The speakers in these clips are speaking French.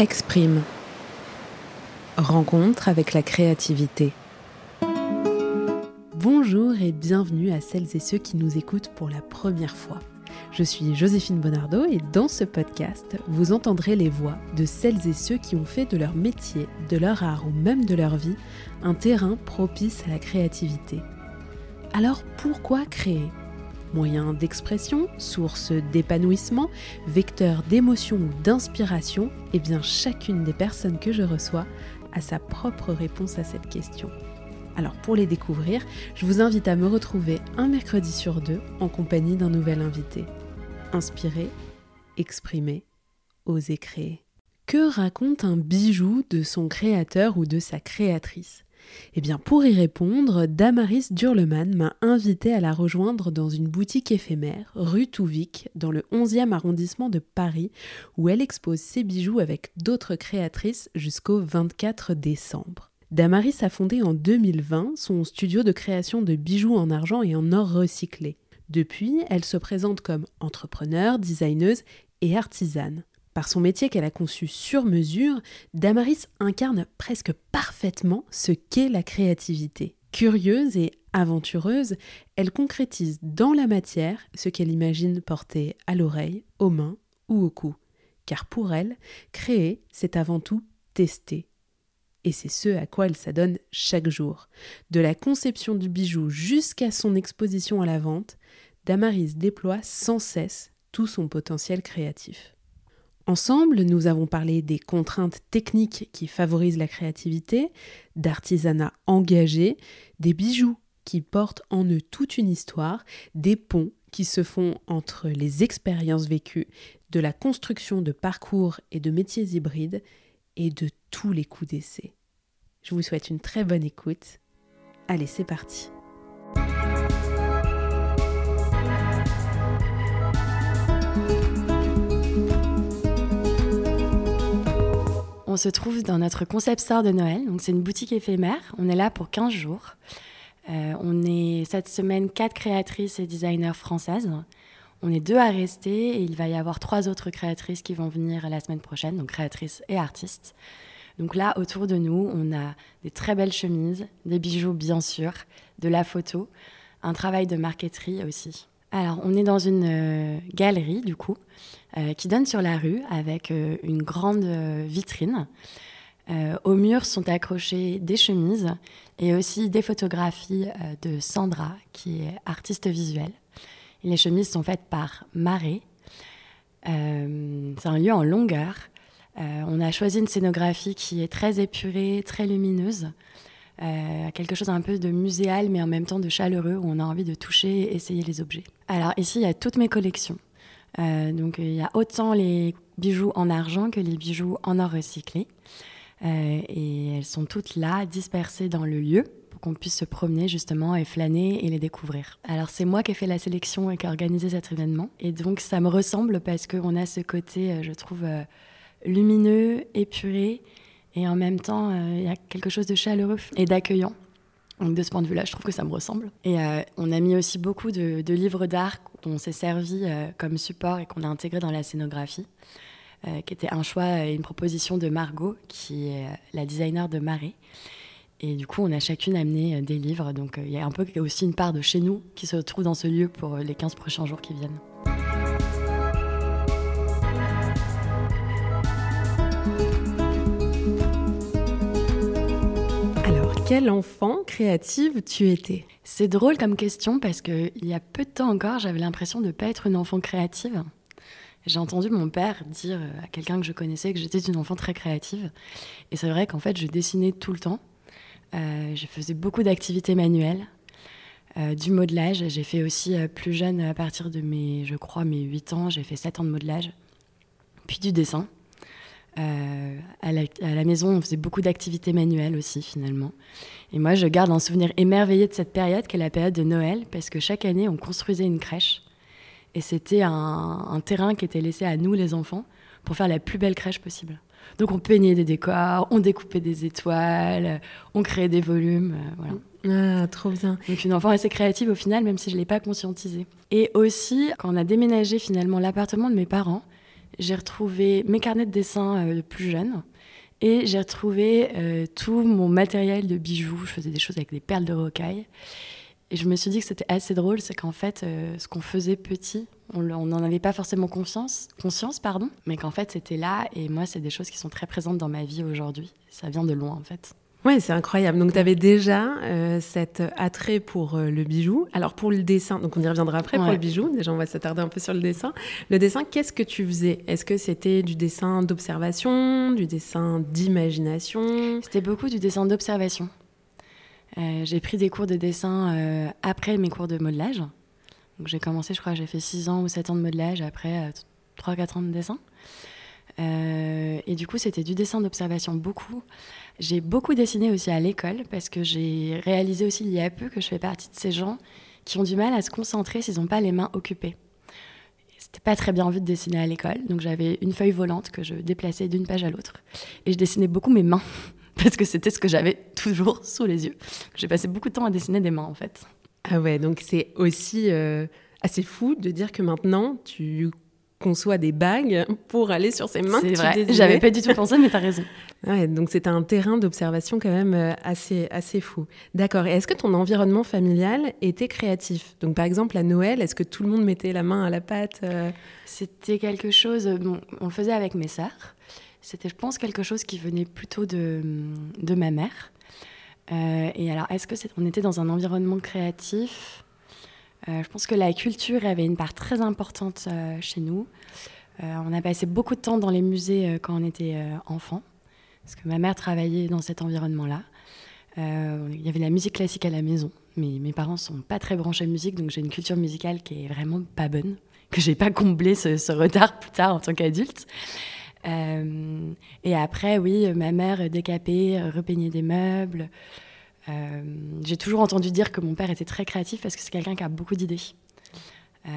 Exprime. Rencontre avec la créativité. Bonjour et bienvenue à celles et ceux qui nous écoutent pour la première fois. Je suis Joséphine Bonardo et dans ce podcast, vous entendrez les voix de celles et ceux qui ont fait de leur métier, de leur art ou même de leur vie un terrain propice à la créativité. Alors pourquoi créer? Moyen d'expression, source d'épanouissement, vecteur d'émotion ou d'inspiration, eh bien chacune des personnes que je reçois a sa propre réponse à cette question. Alors pour les découvrir, je vous invite à me retrouver un mercredi sur deux en compagnie d'un nouvel invité. Inspirer, exprimer, oser créer. Que raconte un bijou de son créateur ou de sa créatrice? Eh bien, pour y répondre, Damaris Durleman m'a invité à la rejoindre dans une boutique éphémère, rue Touvic, dans le 11e arrondissement de Paris, où elle expose ses bijoux avec d'autres créatrices jusqu'au 24 décembre. Damaris a fondé en 2020 son studio de création de bijoux en argent et en or recyclé. Depuis, elle se présente comme entrepreneur, designeuse et artisane. Par son métier qu'elle a conçu sur mesure, Damaris incarne presque parfaitement ce qu'est la créativité. Curieuse et aventureuse, elle concrétise dans la matière ce qu'elle imagine porter à l'oreille, aux mains ou au cou. Car pour elle, créer, c'est avant tout tester, et c'est ce à quoi elle s'adonne chaque jour. De la conception du bijou jusqu'à son exposition à la vente, Damaris déploie sans cesse tout son potentiel créatif. Ensemble, nous avons parlé des contraintes techniques qui favorisent la créativité, d'artisanat engagé, des bijoux qui portent en eux toute une histoire, des ponts qui se font entre les expériences vécues, de la construction de parcours et de métiers hybrides, et de tous les coups d'essai. Je vous souhaite une très bonne écoute. Allez, c'est parti. Se trouve dans notre concept store de Noël. Donc, c'est une boutique éphémère. On est là pour 15 jours. Euh, on est cette semaine quatre créatrices et designers françaises. On est deux à rester et il va y avoir trois autres créatrices qui vont venir la semaine prochaine, donc créatrices et artistes. Donc là, autour de nous, on a des très belles chemises, des bijoux bien sûr, de la photo, un travail de marqueterie aussi. Alors, on est dans une euh, galerie, du coup, euh, qui donne sur la rue avec euh, une grande vitrine. au mur sont accrochées des chemises et aussi des photographies de Sandra, qui est artiste visuelle. les chemises sont faites par Marée. C'est un lieu en longueur on a choisi une scénographie qui est très épurée, très lumineuse, euh, quelque chose un peu de muséal, mais en même temps de chaleureux, où on a envie de toucher et essayer les objets. Alors ici, il y a toutes mes collections. Euh, donc il y a autant les bijoux en argent que les bijoux en or recyclé. et elles sont toutes là, dispersées dans le lieu, pour qu'on puisse se promener justement et flâner et les découvrir. Alors c'est moi qui ai fait la sélection et qui ai organisé cet événement. Et donc ça me ressemble parce qu'on a ce côté, je trouve lumineux, épuré, et en même temps, euh, il y a quelque chose de chaleureux et d'accueillant. Donc de ce point de vue-là, je trouve que ça me ressemble. Et euh, on a mis aussi beaucoup de, livres d'art dont on s'est servi euh, comme support et qu'on a intégré dans la scénographie, qui était un choix et une proposition de Margot, qui est la designer de Marée. Et du coup, on a chacune amené des livres. Donc il y a un peu aussi une part de chez nous qui se trouve dans ce lieu pour les 15 prochains jours qui viennent. Quel enfant créative tu étais C'est drôle comme question parce qu'il y a peu de temps encore, j'avais l'impression de ne pas être une enfant créative. J'ai entendu mon père dire à quelqu'un que je connaissais que j'étais une enfant très créative. Et c'est vrai qu'en fait, je dessinais tout le temps. Euh, je faisais beaucoup d'activités manuelles, euh, du modelage. J'ai fait aussi euh, plus jeune, à partir de mes, je crois, mes 8 ans, j'ai fait 7 ans de modelage, puis du dessin. Euh, à, la, maison, on faisait beaucoup d'activités manuelles aussi, finalement. Et moi, je garde un souvenir émerveillé de cette période, qui est la période de Noël, parce que chaque année, on construisait une crèche. Et c'était un, terrain qui était laissé à nous, les enfants, pour faire la plus belle crèche possible. Donc, on peignait des décors, on découpait des étoiles, on créait des volumes. Euh, voilà. Ah, trop bien. Donc, une enfant assez créative au final, même si je ne l'ai pas conscientisée. Et aussi, quand on a déménagé finalement l'appartement de mes parents, j'ai retrouvé mes carnets de dessin plus jeunes. Et j'ai retrouvé tout mon matériel de bijoux. Je faisais des choses avec des perles de rocaille. Et je me suis dit que c'était assez drôle, c'est qu'en fait, ce qu'on faisait petit, on n'en avait pas forcément conscience, conscience pardon, mais qu'en fait c'était là. Et moi, c'est des choses qui sont très présentes dans ma vie aujourd'hui. Ça vient de loin en fait. Ouais, c'est incroyable. Donc, tu avais déjà euh, cet attrait pour euh, le bijou. Alors, pour le dessin, donc on y reviendra après pour le bijou. Déjà, on va s'attarder un peu sur le dessin. Le dessin, qu'est-ce que tu faisais? Est-ce que c'était du dessin d'observation, du dessin d'imagination? C'était beaucoup du dessin d'observation. Euh, j'ai pris des cours de dessin après mes cours de modelage. Donc j'ai commencé, je crois, j'ai fait 6 ans ou 7 ans de modelage, après 3-4 euh, ans de dessin. Euh, et du coup, c'était du dessin d'observation beaucoup. J'ai beaucoup dessiné aussi à l'école parce que j'ai réalisé aussi il y a peu que je fais partie de ces gens qui ont du mal à se concentrer s'ils n'ont pas les mains occupées. C'était pas très bien vu de dessiner à l'école, donc j'avais une feuille volante que je déplaçais d'une page à l'autre. Et je dessinais beaucoup mes mains parce que c'était ce que j'avais toujours sous les yeux. J'ai passé beaucoup de temps à dessiner des mains en fait. Ah ouais, donc c'est aussi euh, assez fou de dire que maintenant tu conçois des bagues pour aller sur ces mains. C'est vrai, j'avais pas du tout pensé, mais tu as raison. Ouais, donc c'est un terrain d'observation quand même euh, assez, assez fou. D'accord, et est-ce que ton environnement familial était créatif? Donc par exemple à Noël, est-ce que tout le monde mettait la main à la pâte euh? C'était quelque chose, bon, on le faisait avec mes sœurs. C'était, je pense, quelque chose qui venait plutôt de, de ma mère. Euh, et alors, est-ce que c'est, on était dans un environnement créatif? Euh, Je pense que la culture avait une part très importante euh, chez nous. on a passé beaucoup de temps dans les musées quand on était enfant, parce que ma mère travaillait dans cet environnement-là. Il y avait la musique classique à la maison, mais mes parents sont pas très branchés musique, donc j'ai une culture musicale qui est vraiment pas bonne, que j'ai pas comblé ce, ce, retard plus tard en tant qu'adulte. Euh, et après, oui, ma mère décapait, repeignait des meubles. Euh, j'ai toujours entendu dire que mon père était très créatif parce que c'est quelqu'un qui a beaucoup d'idées. Euh,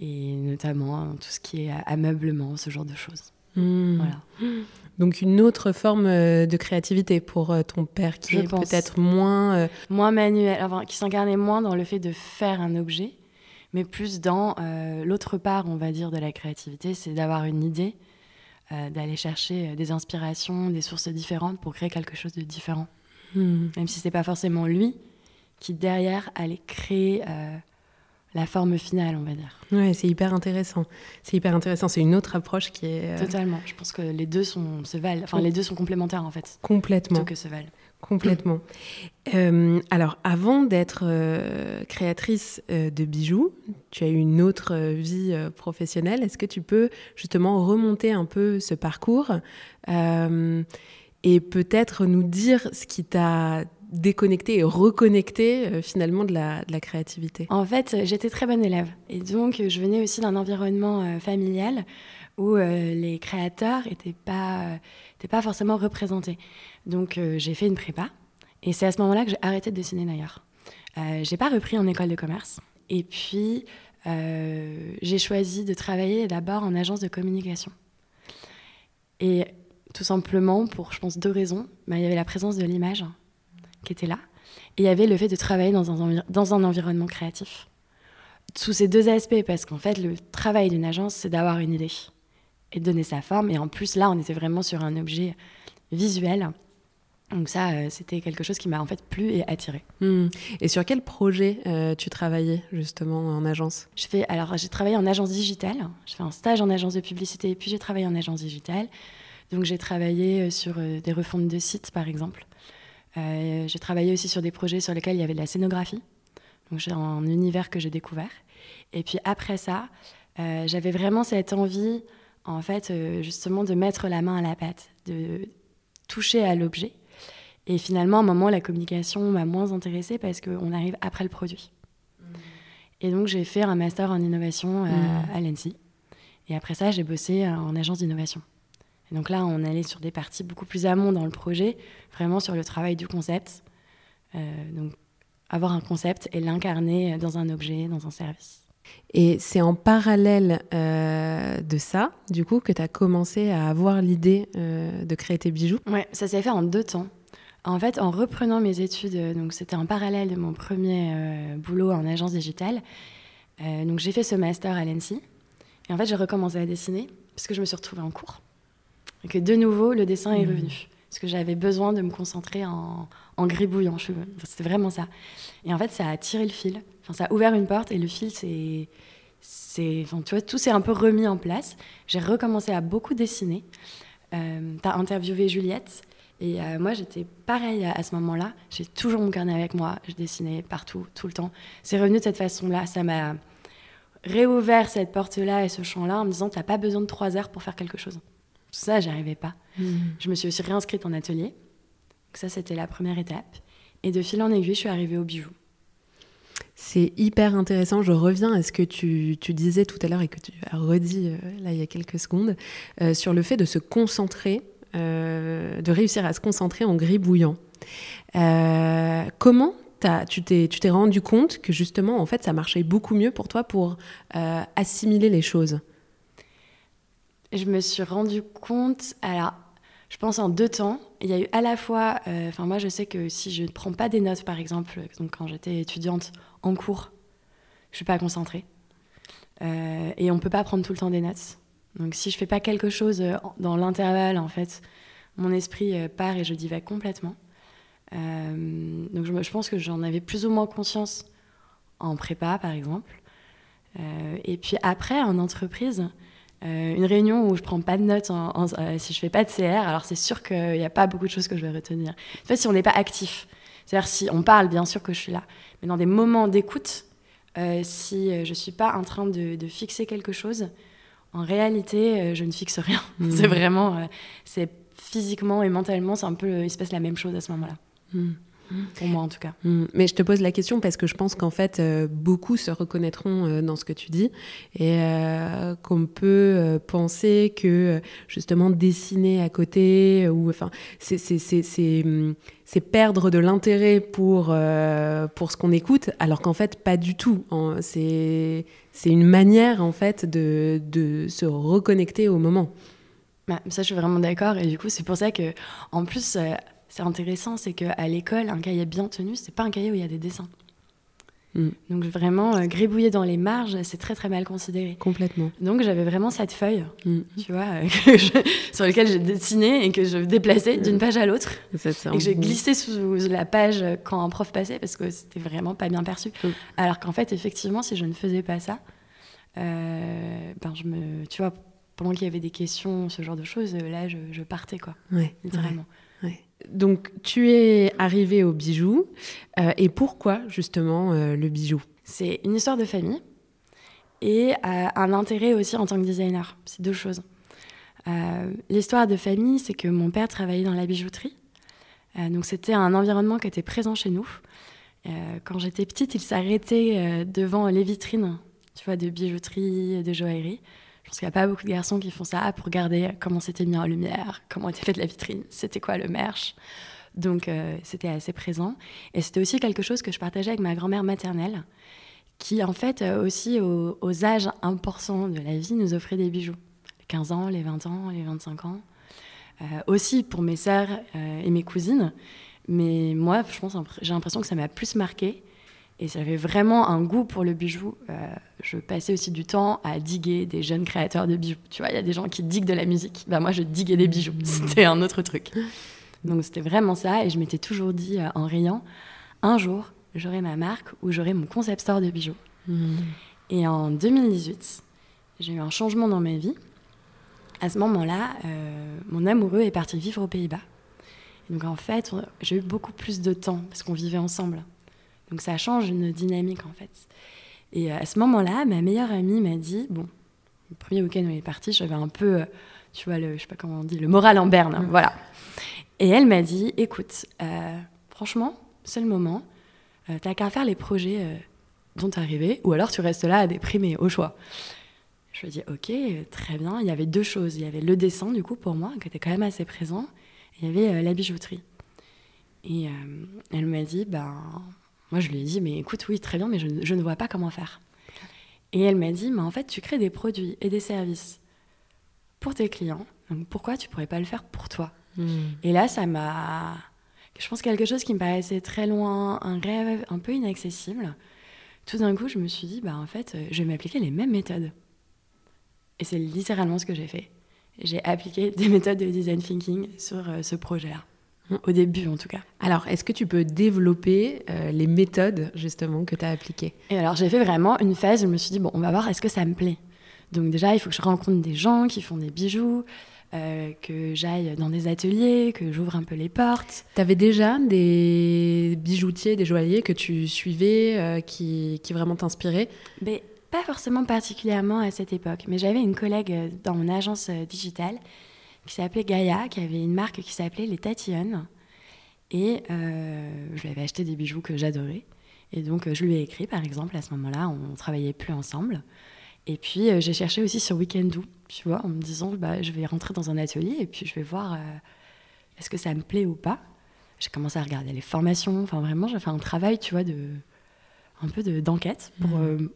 et notamment tout ce qui est ameublement, ce genre de choses. Hmm. Voilà. Donc une autre forme de créativité pour ton père qui est peut-être moins... Moins manuel, enfin, qui s'incarnait moins dans le fait de faire un objet, mais plus dans l'autre part, on va dire, de la créativité, c'est d'avoir une idée euh, d'aller chercher euh, des inspirations, des sources différentes pour créer quelque chose de différent. Hmm. Même si c'est pas forcément lui qui derrière allait créer euh, la forme finale, on va dire. Ouais, c'est hyper intéressant. C'est hyper intéressant. C'est une autre approche qui est. Totalement. Je pense que les deux sont se valent. Enfin, les deux sont complémentaires en fait. Complètement. que se valent. Complètement. Euh, alors, avant d'être euh, créatrice euh, de bijoux, tu as eu une autre vie professionnelle. Est-ce que tu peux justement remonter un peu ce parcours? Et peut-être nous dire ce qui t'a déconnecté et reconnecté finalement de la, créativité En fait, j'étais très bonne élève. Et donc, je venais aussi d'un environnement familial où les créateurs n'étaient pas, pas forcément représentés. Donc euh, j'ai fait une prépa. Et c'est à ce moment-là que j'ai arrêté de dessiner d'ailleurs. Euh, j'ai pas repris en école de commerce. Et puis euh, j'ai choisi de travailler d'abord en agence de communication. Et tout simplement pour, je pense, deux raisons. Bah, il y avait la présence de l'image qui était là. Et il y avait le fait de travailler dans un, dans un environnement créatif. Sous ces deux aspects, parce qu'en fait, le travail d'une agence, c'est d'avoir une idée et de donner sa forme. Et en plus, là, on était vraiment sur un objet visuel donc ça, euh, c'était quelque chose qui m'a en fait plu et attiré. Hmm. Et sur quel projet euh, tu travaillais justement en agence? Je fais alors j'ai travaillé en agence digitale. Je fais un stage en agence de publicité et puis j'ai travaillé en agence digitale. Donc j'ai travaillé euh, sur des refontes de sites par exemple. j'ai travaillé aussi sur des projets sur lesquels il y avait de la scénographie. Donc j'ai un univers que j'ai découvert. Et puis après ça, j'avais vraiment cette envie en fait justement de mettre la main à la pâte, de toucher à l'objet et finalement, à un moment, la communication m'a moins intéressée parce qu'on arrive après le produit. Mmh. Et donc, j'ai fait un master en innovation à, mmh. à l'ENSI. Et après ça, j'ai bossé en agence d'innovation. Et donc là, on allait sur des parties beaucoup plus amont dans le projet, vraiment sur le travail du concept. Euh, donc, avoir un concept et l'incarner dans un objet, dans un service. Et c'est en parallèle euh, de ça, du coup, que tu as commencé à avoir l'idée euh, de créer tes bijoux? Ouais, ça s'est fait en deux temps. En fait, en reprenant mes études, euh, donc c'était en parallèle de mon premier euh, boulot en agence digitale. Euh, donc j'ai fait ce master à l'ENSI. Et en fait, j'ai recommencé à dessiner. parce que je me suis retrouvée en cours. Et que de nouveau, le dessin est Mmh. revenu. Parce que j'avais besoin de me concentrer en, en gribouillant. Je- C'était vraiment ça. Et en fait, ça a tiré le fil. Enfin, ça a ouvert une porte et le fil, c'est. enfin, tu vois, tout s'est un peu remis en place. J'ai recommencé à beaucoup dessiner. Euh, tu as interviewé Juliette. Et euh, moi, j'étais pareil à, à ce moment-là. J'ai toujours mon carnet avec moi. Je dessinais partout, tout le temps. C'est revenu de cette façon-là. Ça m'a réouvert cette porte-là et ce champ-là en me disant, tu n'as pas besoin de trois heures pour faire quelque chose. Ça, j'y arrivais pas. Je me suis aussi réinscrite en atelier. Donc ça, c'était la première étape. Et de fil en aiguille, je suis arrivée au bijou. C'est hyper intéressant. Je reviens à ce que tu, tu disais tout à l'heure et que tu as redit euh, là il y a quelques secondes euh, sur le fait de se concentrer, euh, de réussir à se concentrer en gribouillant. Comment tu t'es tu t'es rendu compte que justement en fait ça marchait beaucoup mieux pour toi pour assimiler les choses? Je me suis rendu compte, alors, je pense en deux temps. Il y a eu à la fois, euh, enfin, moi, je sais que si je ne prends pas des notes, par exemple, donc quand j'étais étudiante en cours, je suis pas concentrée. Euh, et on peut pas prendre tout le temps des notes. Donc, si je fais pas quelque chose euh, dans l'intervalle, en fait, mon esprit euh, part et je divague complètement. Euh, donc, je, pense que j'en avais plus ou moins conscience en prépa, par exemple. Euh, et puis après, en entreprise, euh, une réunion où je prends pas de notes, en- en- euh, si je fais pas de CR, alors c'est sûr qu'il n'y a pas beaucoup de choses que je vais retenir. En fait, si on n'est pas actif, c'est-à-dire si on parle, bien sûr que je suis là, mais dans des moments d'écoute, euh, si je suis pas en train de, de fixer quelque chose, en réalité, je ne fixe rien. Mhm. C'est vraiment, c'est physiquement et mentalement, c'est un peu, il se passe la même chose à ce moment-là, Hmm. Pour moi en tout cas. Mm. Mais je te pose la question parce que je pense qu'en fait, euh, beaucoup se reconnaîtront euh, dans ce que tu dis et euh, qu'on peut euh, penser que justement dessiner à côté euh, ou enfin c'est c'est c'est c'est c'est perdre de l'intérêt pour euh, pour ce qu'on écoute alors qu'en fait pas du tout. En- C'est c'est une manière en fait de de se reconnecter au moment. Bah, ça, je suis vraiment d'accord. Et du coup, c'est pour ça que, en plus, euh, c'est intéressant, c'est qu'à l'école, un cahier bien tenu, c'est pas un cahier où il y a des dessins. Mm. Donc vraiment, euh, gribouiller dans les marges, c'est très très mal considéré. Complètement. Donc j'avais vraiment cette feuille, Mm. tu vois, euh, que je- sur laquelle j'ai dessiné et que je déplaçais d'une page à l'autre. Et que j'ai glissé sous la page quand un prof passait parce que c'était vraiment pas bien perçu. Mm. Alors qu'en fait, effectivement, si je ne faisais pas ça, euh, ben je me, tu vois, pendant qu'il y avait des questions, ce genre de choses, là, je, je partais, quoi, Ouais, littéralement. Ouais. Donc, tu es arrivé au bijou. euh, et pourquoi, justement, euh, le bijou? C'est une histoire de famille et euh, un intérêt aussi en tant que designer. C'est deux choses. L'histoire de famille, c'est que mon père travaillait dans la bijouterie. Donc c'était un environnement qui était présent chez nous. Quand j'étais petite, il s'arrêtait devant les vitrines, tu vois, de bijouterie, de joaillerie. Je pense qu'il n'y a pas beaucoup de garçons qui font ça pour regarder comment c'était mis en lumière, comment était faite la vitrine, c'était quoi le merch. Donc euh, c'était assez présent. Et c'était aussi quelque chose que je partageais avec ma grand-mère maternelle, qui en fait euh, aussi aux, âges importants de la vie nous offrait des bijoux. Les 15 ans, les 20 ans, les 25 ans. Euh, aussi pour mes sœurs et mes cousines. Mais moi, je pense, j'ai l'impression que ça m'a plus marqué. Et j'avais vraiment un goût pour le bijou. Euh, je passais aussi du temps à diguer des jeunes créateurs de bijoux. Tu vois, il y a des gens qui diguent de la musique. Ben, moi, je diguais des bijoux. C'était un autre truc. Donc c'était vraiment ça. Et je m'étais toujours dit euh, en riant, un jour, j'aurai ma marque ou j'aurai mon concept store de bijoux. Mm. Et en 2018, j'ai eu un changement dans ma vie. À ce moment-là, euh, mon amoureux est parti vivre aux Pays-Bas. Donc en fait, j'ai eu beaucoup plus de temps parce qu'on vivait ensemble. Donc ça change une dynamique en fait. Et euh, à ce moment-là, ma meilleure amie m'a dit, bon, le premier week-end où elle est partie, j'avais un peu, euh, tu vois, le, je sais pas comment on dit, le moral en berne, Mm. voilà. Et elle m'a dit, écoute, euh, franchement, c'est le moment, euh, t'as qu'à faire les projets euh, dont t'es arrivé, ou alors tu restes là à déprimer, au choix. Je lui ai dit, ok, très bien. Il y avait deux choses. Il y avait le dessin, du coup, pour moi, qui était quand même assez présent. Et il y avait la bijouterie. Et elle m'a dit, ben, moi je lui ai dit, mais écoute, oui, très bien, mais je, ne- je ne vois pas comment faire. Et elle m'a dit, mais en fait, tu crées des produits et des services pour tes clients. Donc pourquoi tu pourrais pas le faire pour toi? Mm. et là, ça m'a. Je pense quelque chose qui me paraissait très loin, un rêve un peu inaccessible. Tout d'un coup, je me suis dit, bah en fait, euh, je vais m'appliquer les mêmes méthodes. Et c'est littéralement ce que j'ai fait. J'ai appliqué des méthodes de design thinking sur ce projet-là. Au début, en tout cas. Alors, est-ce que tu peux développer les méthodes, justement, que tu as appliquées? Et alors, j'ai fait vraiment une phase où je me suis dit, bon, on va voir, est-ce que ça me plaît? Donc, déjà, il faut que je rencontre des gens qui font des bijoux, euh, que j'aille dans des ateliers, que j'ouvre un peu les portes. Tu avais déjà des bijoutiers, des joailliers que tu suivais, euh, qui, qui, vraiment t'inspiraient? Mais Pas forcément particulièrement à cette époque, mais j'avais une collègue euh, dans mon agence digitale qui s'appelait Gaïa, qui avait une marque qui s'appelait Les Tatillonnes. Et je lui avais acheté des bijoux que j'adorais. Et donc, je lui ai écrit, par exemple, à ce moment-là, on ne travaillait plus ensemble. Et puis, j'ai cherché aussi sur Weekendoo tu vois, en me disant, bah, je vais rentrer dans un atelier et puis je vais voir euh, est-ce que ça me plaît ou pas. J'ai commencé à regarder les formations, enfin vraiment, j'ai fait un travail, tu vois, de, un peu d'enquête pour mmh. euh,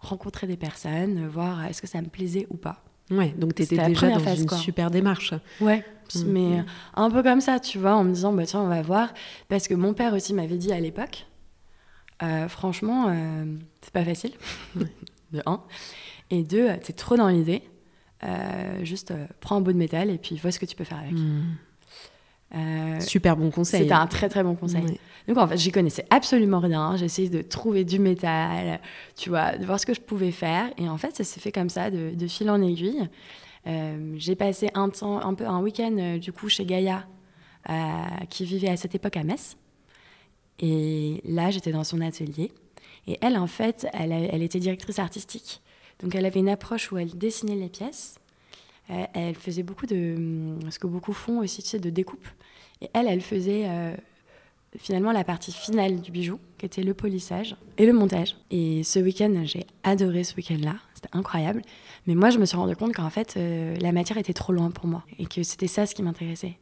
rencontrer des personnes, voir est-ce que ça me plaisait ou pas. Ouais, donc tu étais déjà dans une super démarche. Ouais, mmh. mais un peu comme ça, tu vois, en me disant, bah tiens, on va voir. Parce que mon père aussi m'avait dit à l'époque, euh, franchement, c'est pas facile, de un. Et deux, t'es trop dans l'idée. Euh, juste euh, prends un bout de métal et puis vois ce que tu peux faire avec. Hmm. Euh, Super bon conseil. C'était un très très bon conseil. Donc en fait, j'y connaissais absolument rien. J'ai essayé de trouver du métal, tu vois, de voir ce que je pouvais faire. Et en fait, ça s'est fait comme ça, de, de fil en aiguille. j'ai passé un temps, un peu un week-end du coup chez Gaïa, qui vivait à cette époque à Metz. Et là, j'étais dans son atelier. Et elle, en fait, elle, elle était directrice artistique. Donc elle avait une approche où elle dessinait les pièces. Euh, elle faisait beaucoup de ce que beaucoup font aussi, tu sais, de découpe. Et elle, elle faisait euh, finalement la partie finale du bijou, qui était le polissage et le montage. Et ce week-end, j'ai adoré ce week-end-là. C'était incroyable. Mais moi, je me suis rendu compte qu'en fait, euh, la matière était trop loin pour moi et que c'était ça ce qui m'intéressait.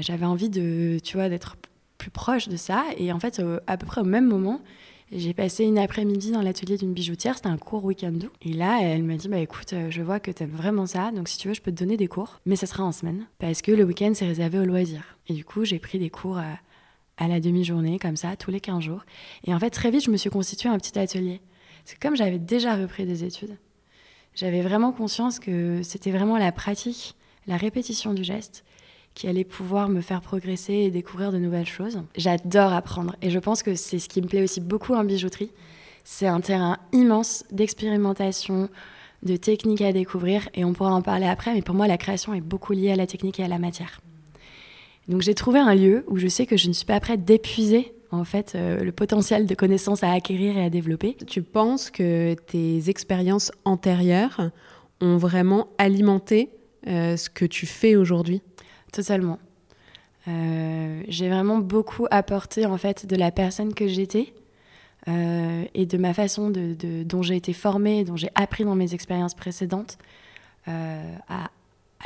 J'avais envie de, tu vois, d'être plus proche de ça. Et en fait, à peu près au même moment, j'ai passé une après-midi dans l'atelier d'une bijoutière, c'était un cours week-end doux. Et là, elle m'a dit, bah écoute, euh, je vois que tu aimes vraiment ça, donc si tu veux, je peux te donner des cours, mais ça sera en semaine, parce que le week-end, c'est réservé au loisir. Et du coup, j'ai pris des cours à, à la demi-journée, comme ça, tous les 15 jours. Et en fait, très vite, je me suis constitué un petit atelier. Parce que comme j'avais déjà repris des études, j'avais vraiment conscience que c'était vraiment la pratique, la répétition du geste qui allait pouvoir me faire progresser et découvrir de nouvelles choses. J'adore apprendre et je pense que c'est ce qui me plaît aussi beaucoup en bijouterie. C'est un terrain immense d'expérimentation, de techniques à découvrir et on pourra en parler après, mais pour moi la création est beaucoup liée à la technique et à la matière. Donc j'ai trouvé un lieu où je sais que je ne suis pas prête d'épuiser en fait euh, le potentiel de connaissances à acquérir et à développer. Tu penses que tes expériences antérieures ont vraiment alimenté euh, ce que tu fais aujourd'hui? Totalement. Euh, j'ai vraiment beaucoup apporté en fait de la personne que j'étais euh, et de ma façon de, dont j'ai été formée, dont j'ai appris dans mes expériences précédentes euh, à,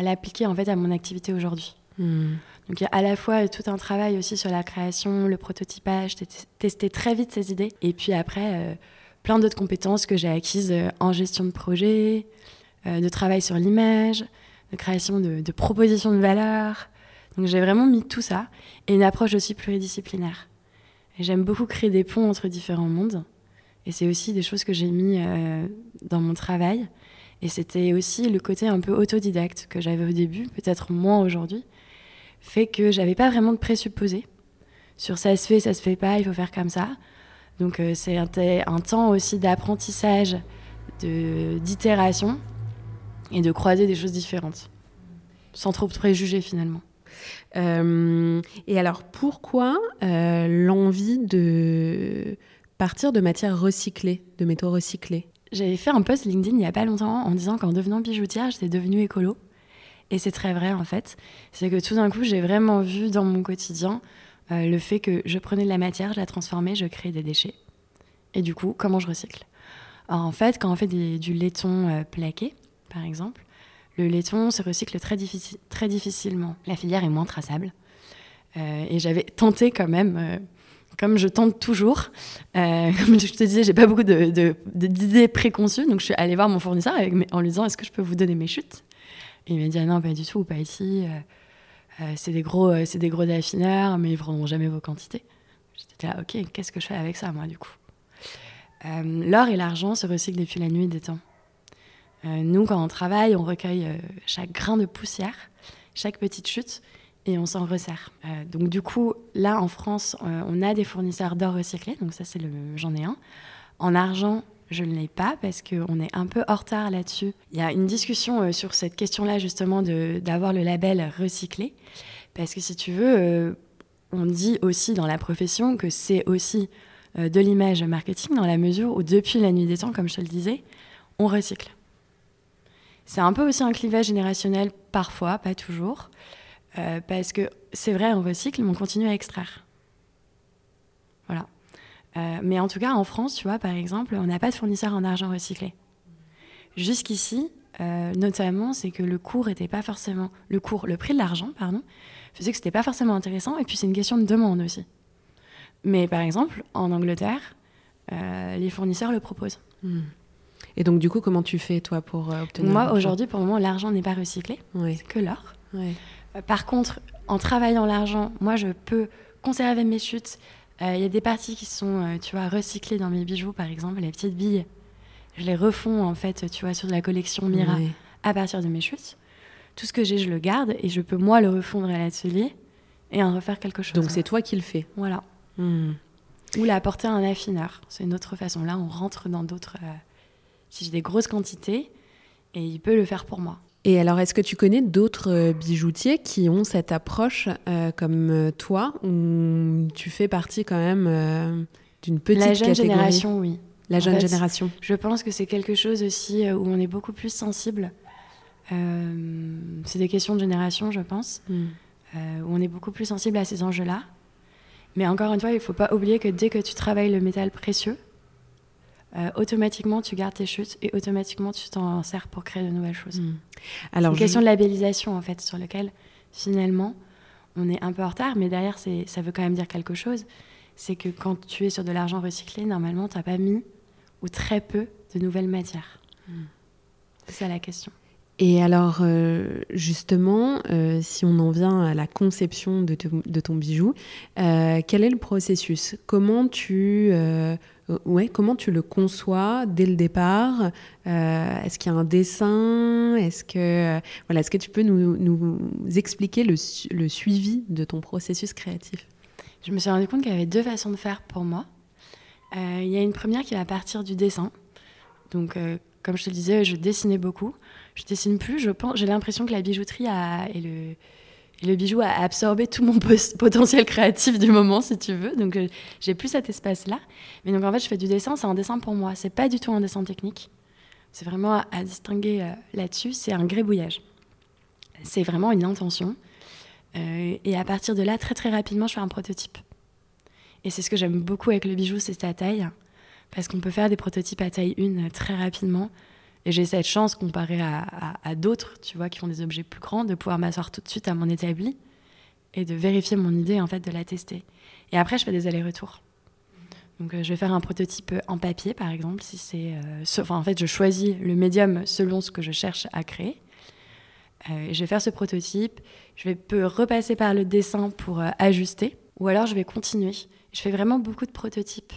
l'appliquer en fait à mon activité aujourd'hui. Hmm. Donc il y a à la fois tout un travail aussi sur la création, le prototypage, tester très vite ces idées et puis après plein d'autres compétences que j'ai acquises en gestion de projet, de travail sur l'image, de création de, propositions de valeur. Donc j'ai vraiment mis tout ça et une approche aussi pluridisciplinaire. Et j'aime beaucoup créer des ponts entre différents mondes. Et c'est aussi des choses que j'ai mis euh, dans mon travail. Et c'était aussi le côté un peu autodidacte que j'avais au début, peut-être moins aujourd'hui, fait que j'avais pas vraiment de présupposés sur ça se fait, ça se fait pas, il faut faire comme ça. Donc euh, c'est un, un, temps aussi d'apprentissage, d'itération et de croiser des choses différentes, sans trop préjuger finalement. Euh, et alors, pourquoi euh, l'envie de partir de matières recyclées, de métaux recyclés? J'avais fait un post LinkedIn il n'y a pas longtemps en disant qu'en devenant bijoutière, j'étais devenue écolo. Et c'est très vrai en fait. C'est que tout d'un coup, j'ai vraiment vu dans mon quotidien euh, le fait que je prenais de la matière, je la transformais, je créais des déchets. Et du coup, comment je recycle? Alors, En fait, quand on fait du laiton plaqué, par exemple, le laiton se recycle très, difficilement. La filière est moins traçable. Euh, et j'avais tenté quand même, euh, comme je tente toujours, euh, comme je te disais, j'ai pas beaucoup d'idées préconçues, donc je suis allée voir mon fournisseur en lui disant est-ce que je peux vous donner mes chutes? Et il m'a dit ah non, pas du tout, pas ici. c'est des gros, c'est des gros affineurs, mais ils prendront jamais vos quantités. J'étais là, ok, qu'est-ce que je fais avec ça moi du coup? L'or et l'argent se recyclent depuis la nuit des temps. Nous, quand on travaille, on recueille chaque grain de poussière, chaque petite chute, et on s'en resserre. donc du coup, là, en France, on a des fournisseurs d'or recyclé, donc ça, c'est le, j'en ai un. En argent, je ne l'ai pas parce qu'on est un peu en retard là-dessus. Il y a une discussion euh, sur cette question-là, justement, d'avoir le label recyclé. Parce que si tu veux, euh, on dit aussi dans la profession que c'est aussi euh, de l'image marketing dans la mesure où depuis la nuit des temps, comme je te le disais, on recycle. C'est un peu aussi un clivage générationnel parfois, pas toujours, parce que c'est vrai, on recycle, mais on continue à extraire. Voilà. Euh, mais en tout cas, en France, tu vois, par exemple, on n'a pas de fournisseur en argent recyclé. Jusqu'ici, euh, notamment, c'est que le cours était pas forcément le cours, le prix de l'argent, pardon, faisait que c'était pas forcément intéressant. Et puis c'est une question de demande aussi. Mais par exemple, en Angleterre, euh, les fournisseurs le proposent. Hmm. Et donc, du coup, comment tu fais, toi, pour obtenir Moi, aujourd'hui, pour le moment, l'argent n'est pas recyclé. C'est que l'or. par contre, en travaillant l'argent, moi, je peux conserver mes chutes, il euh, y a des parties qui sont, euh, tu vois, recyclées dans mes bijoux, par exemple, les petites billes. Je les refonds, en fait, tu vois, sur la collection Mira à partir de mes chutes. Tout ce que j'ai, je le garde et je peux, moi, le refondre à l'atelier et en refaire quelque chose. Donc, c'est toi qui le fais Voilà. Hmm. Ou l'apporter à un affineur. C'est une autre façon. Là, on rentre dans d'autres. Euh, si j'ai des grosses quantités, et il peut le faire pour moi. Et alors, est-ce que tu connais d'autres euh, bijoutiers qui ont cette approche euh, comme euh, toi, ou tu fais partie quand même d'une petite La jeune génération, oui. La jeune génération. Je pense que c'est quelque chose aussi où on est beaucoup plus sensible. c'est des questions de génération, je pense, hmm. où on est beaucoup plus sensible à ces enjeux-là. Mais encore une fois, il ne faut pas oublier que dès que tu travailles le métal précieux, euh, automatiquement tu gardes tes chutes et automatiquement tu t'en sers pour créer de nouvelles choses. Hmm. Alors, une question de labellisation en fait sur lequel finalement on est un peu en retard, mais derrière ça veut quand même dire quelque chose. C'est que quand tu es sur de l'argent recyclé, normalement tu n'as pas mis ou très peu de nouvelles matières. Hmm. C'est ça la question. Et alors, euh, justement, euh, si on en vient à la conception de, de ton bijou, quel est le processus? Comment tu ouais, comment tu le conçois dès le départ? Euh, Est-ce qu'il y a un dessin? Est-ce que, voilà, est-ce que tu peux nous, nous expliquer le, le, suivi de ton processus créatif? Je me suis rendu compte qu'il y avait deux façons de faire pour moi. Euh, il y a une première qui va partir du dessin. Donc, comme je te disais, je dessinais beaucoup. Je dessine plus. J'ai l'impression que la bijouterie a, et le le bijou a absorbé tout mon potentiel créatif du moment, si tu veux. Donc, euh, j'ai plus cet espace-là. Mais donc, en fait, je fais du dessin. C'est un dessin pour moi. C'est pas du tout un dessin technique. C'est vraiment à, distinguer euh, là-dessus. C'est un grébouillage. C'est vraiment une intention. Euh, et à partir de là, très très rapidement, je fais un prototype. Et c'est ce que j'aime beaucoup avec le bijou, c'est sa taille. Parce qu'on peut faire des prototypes à taille 1 très rapidement. Et j'ai cette chance, comparée à, d'autres, tu vois, qui font des objets plus grands, de pouvoir m'asseoir tout de suite à mon établi et de vérifier mon idée, en fait, de la tester. Et après, je fais des allers-retours. Donc, euh, je vais faire un prototype en papier, par exemple, si c'est... Euh, en fait, je choisis le médium selon ce que je cherche à créer. Euh, je vais faire ce prototype. Je vais repasser par le dessin pour ajuster. Ou alors, je vais continuer. Je fais vraiment beaucoup de prototypes.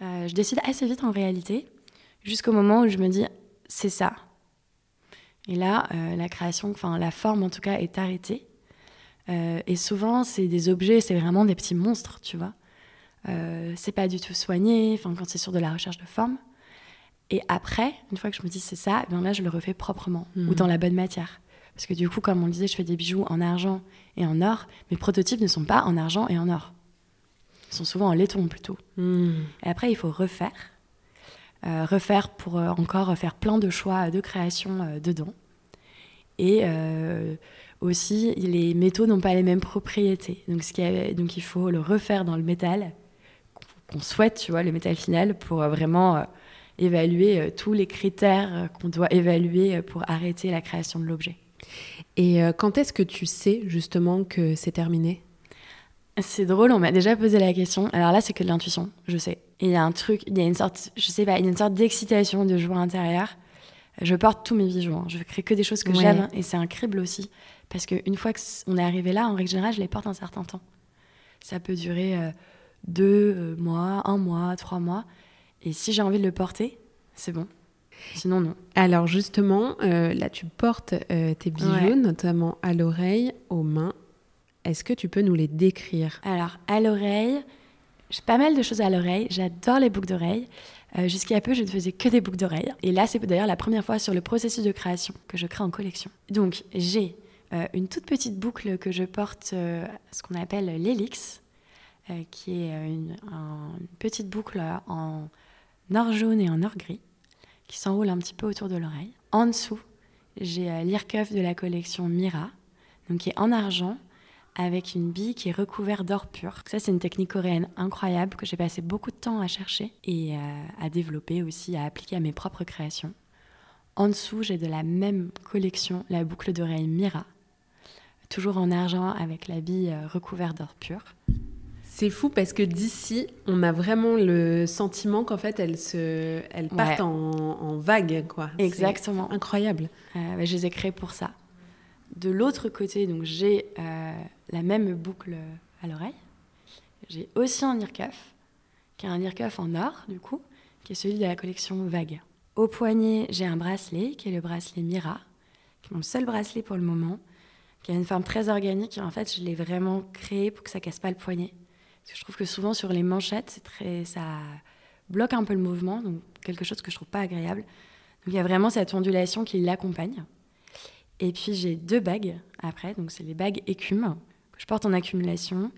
je décide assez vite, en réalité, jusqu'au moment où je me dis c'est ça. Et là, euh, la création, enfin la forme en tout cas, est arrêtée. Euh, et souvent, c'est des objets, c'est vraiment des petits monstres, tu vois. Euh, c'est pas du tout soigné, enfin quand c'est sur de la recherche de forme. Et après, une fois que je me dis c'est ça, eh bien là je le refais proprement ou mhm. dans la bonne matière. Parce que du coup, comme on le disait, je fais des bijoux en argent et en or. Mes prototypes ne sont pas en argent et en or. Ils sont souvent en laiton plutôt. Mhm. Et après, il faut refaire refaire pour euh, encore faire plein de choix de création euh, dedans. Et aussi, les métaux n'ont pas les mêmes propriétés. Donc, ce qui donc il faut le refaire dans le métal qu'on souhaite, tu vois, le métal final, pour vraiment évaluer tous les critères qu'on doit évaluer pour arrêter la création de l'objet. Et quand est-ce que tu sais justement que c'est terminé? C'est drôle, on m'a déjà posé la question. Alors là, c'est que de l'intuition, je sais. Et il y a un truc, il y a une sorte, je sais pas, une sorte d'excitation de joie intérieure. Je porte tous mes bijoux, hein. je crée que des choses que j'aime et c'est un crible aussi. Parce qu'une fois qu'on est arrivé là, en règle générale, je les porte un certain temps. Ça peut durer euh, deux euh, mois, un mois, trois mois. Et si j'ai envie de le porter, c'est bon. Sinon, non. Alors justement, euh, là tu portes euh, tes bijoux, notamment à l'oreille, aux mains. Est-ce que tu peux nous les décrire? Alors, à l'oreille, j'ai pas mal de choses à l'oreille. J'adore les boucles d'oreilles. Euh, jusqu'à peu, je ne faisais que des boucles d'oreilles. Et là, c'est d'ailleurs la première fois sur le processus de création que je crée en collection. Donc, j'ai une toute petite boucle que je porte, ce qu'on appelle l'hélix, qui est une, petite boucle en or jaune et en or gris qui s'enroule un petit peu autour de l'oreille. En dessous, j'ai euh, l'earcuff de la collection Mira, donc qui est en argent avec une bille qui est recouverte d'or pur. Ça, c'est une technique coréenne incroyable que j'ai passé beaucoup de temps à chercher et euh, à développer aussi, à appliquer à mes propres créations. En dessous, j'ai de la même collection la boucle d'oreille Mira, toujours en argent avec la bille euh, recouverte d'or pur. C'est fou parce que d'ici, on a vraiment le sentiment qu'en fait, elles, se, elles partent en, vague, quoi. Exactement. Incroyable. Euh, bah, je les ai créées pour ça. De l'autre côté, donc j'ai euh, la même boucle à l'oreille. J'ai aussi un earcuff, qui est un earcuff en or, du coup, qui est celui de la collection Vague. Au poignet, j'ai un bracelet, qui est le bracelet Mira, qui est mon seul bracelet pour le moment, qui a une forme très organique. En fait, je l'ai vraiment créé pour que ça casse pas le poignet je trouve que souvent sur les manchettes, ça bloque un peu le mouvement, donc quelque chose que je trouve pas agréable. Donc il y a vraiment cette ondulation qui l'accompagne. Et puis j'ai deux bagues après, donc c'est les bagues écume que je porte en accumulation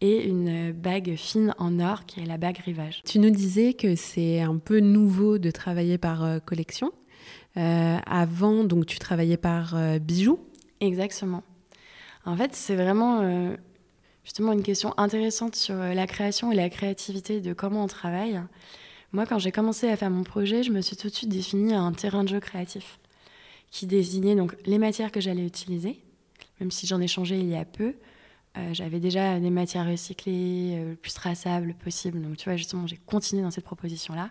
et une bague fine en or qui est la bague rivage. Tu nous disais que c'est un peu nouveau de travailler par euh, collection. Euh, avant, donc tu travaillais par euh, bijoux. Exactement. En fait, c'est vraiment justement une question intéressante sur euh, la création et la créativité de comment on travaille. Moi, quand j'ai commencé à faire mon projet, je me suis tout de suite défini un terrain de jeu créatif qui désignait donc les matières que j'allais utiliser, même si j'en ai changé il y a peu. Euh, j'avais déjà des matières recyclées, euh, le plus traçables possible. Donc, tu vois, justement, j'ai continué dans cette proposition-là.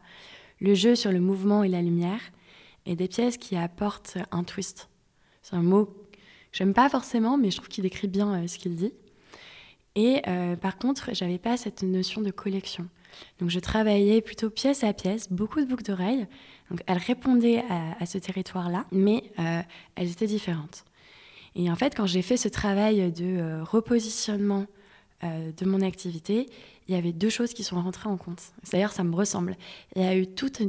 Le jeu sur le mouvement et la lumière, et des pièces qui apportent un twist. C'est un mot que j'aime pas forcément, mais je trouve qu'il décrit bien ce qu'il dit. Et euh, par contre, j'avais pas cette notion de collection. Donc je travaillais plutôt pièce à pièce, beaucoup de boucles d'oreilles. Donc elles répondaient à, ce territoire-là, mais euh, elles étaient différentes. Et en fait, quand j'ai fait ce travail de euh, repositionnement de mon activité, il y avait deux choses qui sont rentrées en compte. D'ailleurs, ça me ressemble. Il y a eu toute,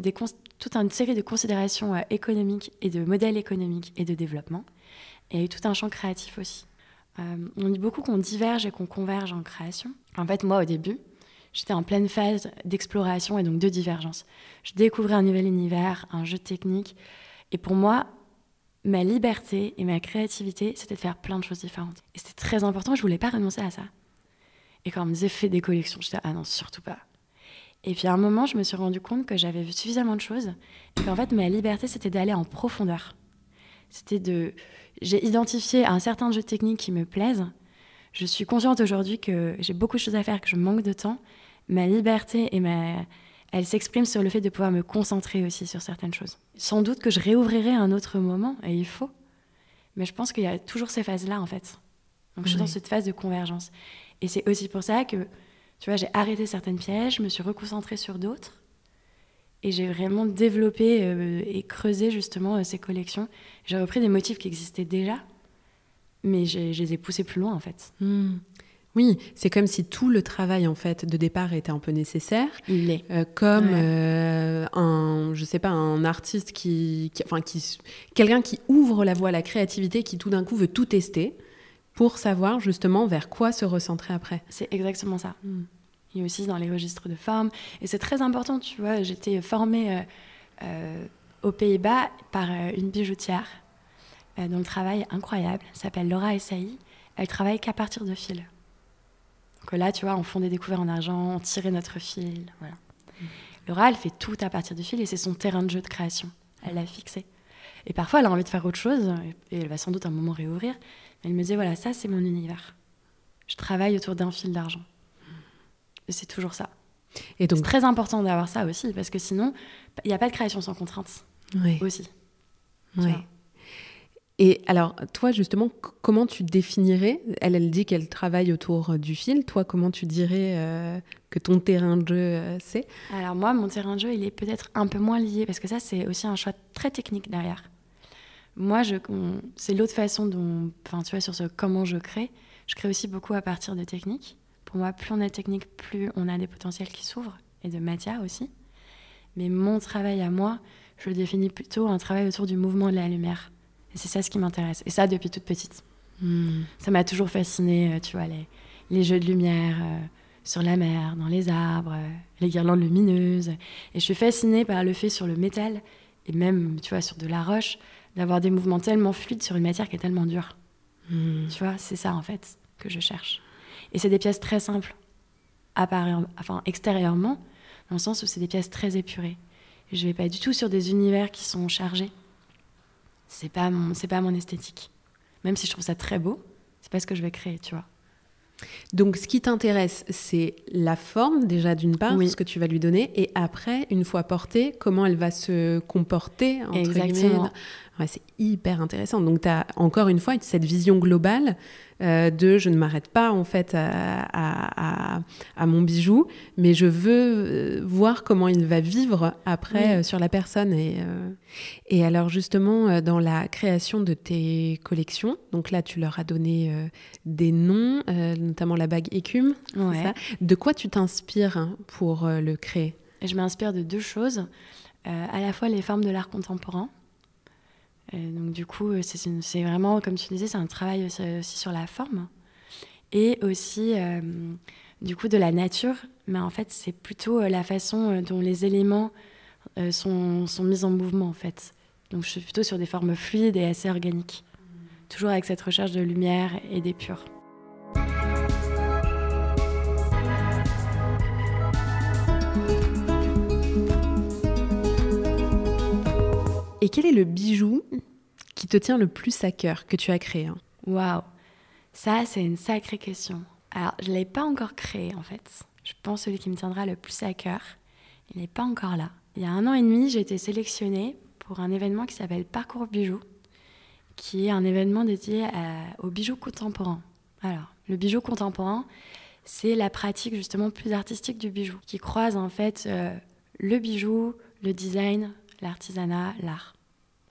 toute une série de considérations économiques et de modèles économiques et de développement. Et il y a eu tout un champ créatif aussi. Euh, on dit beaucoup qu'on diverge et qu'on converge en création. En fait, moi, au début, j'étais en pleine phase d'exploration et donc de divergence. Je découvrais un nouvel univers, un jeu technique. Et pour moi, ma liberté et ma créativité, c'était de faire plein de choses différentes. Et c'était très important, je voulais pas renoncer à ça. Et quand on me disait fais des collections, j'étais ah non, surtout pas. Et puis à un moment, je me suis rendu compte que j'avais vu suffisamment de choses et qu'en fait, ma liberté, c'était d'aller en profondeur. C'était de. J'ai identifié un certain jeu technique qui me plaisent. Je suis consciente aujourd'hui que j'ai beaucoup de choses à faire, que je manque de temps. Ma liberté et ma. Elle s'exprime sur le fait de pouvoir me concentrer aussi sur certaines choses. Sans doute que je réouvrirai un autre moment, et il faut. Mais je pense qu'il y a toujours ces phases-là, en fait. Donc je suis dans cette phase de convergence. Et c'est aussi pour ça que, tu vois, j'ai arrêté certaines pièges, je me suis reconcentrée sur d'autres. Et j'ai vraiment développé euh, et creusé justement euh, ces collections. J'ai repris des motifs qui existaient déjà, mais je les ai poussés plus loin en fait. Hmm. Oui, c'est comme si tout le travail en fait de départ était un peu nécessaire. Il est. Euh, comme un, je sais pas, un artiste qui, enfin qui, quelqu'un qui ouvre la voie à la créativité, qui tout d'un coup veut tout tester pour savoir justement vers quoi se recentrer après. C'est exactement ça. Hmm et aussi dans les registres de forme. Et c'est très important, tu vois. J'étais formée euh, euh, aux Pays-Bas par euh, une bijoutière dont le travail est incroyable, s'appelle Laura Essaï. Elle travaille qu'à partir de fils. Donc là, tu vois, on fondait des couverts en argent, on tirait notre fil, voilà. Laura, elle fait tout à partir de fil et c'est son terrain de jeu de création. Elle l'a fixé. Et parfois, elle a envie de faire autre chose et elle va sans doute un moment réouvrir. elle me disait, voilà, ça, c'est mon univers. Je travaille autour d'un fil d'argent c'est toujours ça. Et donc, c'est très important d'avoir ça aussi, parce que sinon, il n'y a pas de création sans contrainte. Oui. Aussi. Oui. Et alors, toi, justement, comment tu définirais Elle, elle dit qu'elle travaille autour du fil. Toi, comment tu dirais que ton terrain de jeu c'est? Alors moi, mon terrain de jeu, il est peut-être un peu moins lié parce que ça, c'est aussi un choix très technique derrière. Moi, c'est l'autre façon dont, enfin, tu vois, sur ce comment je crée. Je crée aussi beaucoup à partir de techniques. Pour moi, plus on a de techniques, plus on a des potentiels qui s'ouvrent et de matière aussi. Mais mon travail à moi, je le définis plutôt un travail autour du mouvement de la lumière. Et c'est ça ce qui m'intéresse. Et ça depuis toute petite. Hmm. Ça m'a toujours fasciné, euh, tu vois, les, les jeux de lumière euh, sur la mer, dans les arbres, euh, les guirlandes lumineuses. Et je suis fascinée par le fait sur le métal, et même, tu vois, sur de la roche, d'avoir des mouvements tellement fluides sur une matière qui est tellement dure. Hmm. Tu vois, c'est ça en fait que je cherche. Et c'est des pièces très simples, enfin extérieurement, dans le sens où c'est des pièces très épurées. je vais pas du tout sur des univers qui sont chargés. C'est pas mon, c'est pas mon esthétique. Même si je trouve ça très beau, c'est pas ce que je vais créer, tu vois. Donc, ce qui t'intéresse, c'est la forme, déjà d'une part, ce que tu vas lui donner, et après, une fois portée, comment elle va se comporter, entre Exactement c'est hyper intéressant. Donc, tu as encore une fois cette vision globale euh, de je ne m'arrête pas en fait à, mon bijou, mais je veux euh, voir comment il va vivre après euh, sur la personne. Et, et alors, justement, dans la création de tes collections, donc là, tu leur as donné des noms, notamment la bague écume. de quoi tu t'inspires pour le créer? Je m'inspire de deux choses. à la fois les formes de l'art contemporain, donc du coup, euh, c'est vraiment, comme tu disais, c'est un travail aussi, sur la forme et aussi euh, du coup de la nature. Mais en fait, c'est plutôt euh, la façon dont les éléments sont, sont, mis en mouvement en fait. Donc je suis plutôt sur des formes fluides et assez organiques, toujours avec cette recherche de lumière et d'épure. Quel est le bijou qui te tient le plus à cœur que tu as créé hein? Waouh, ça c'est une sacrée question. Alors je ne l'ai pas encore créé en fait. Je pense celui qui me tiendra le plus à cœur, il n'est pas encore là. Il y a un an et demi, j'ai été sélectionnée pour un événement qui s'appelle Parcours Bijoux, qui est un événement dédié aux bijoux. Alors, le bijou contemporain, c'est la pratique justement plus artistique du bijou, qui croise en fait euh, le bijou, le design, l'artisanat, l'art.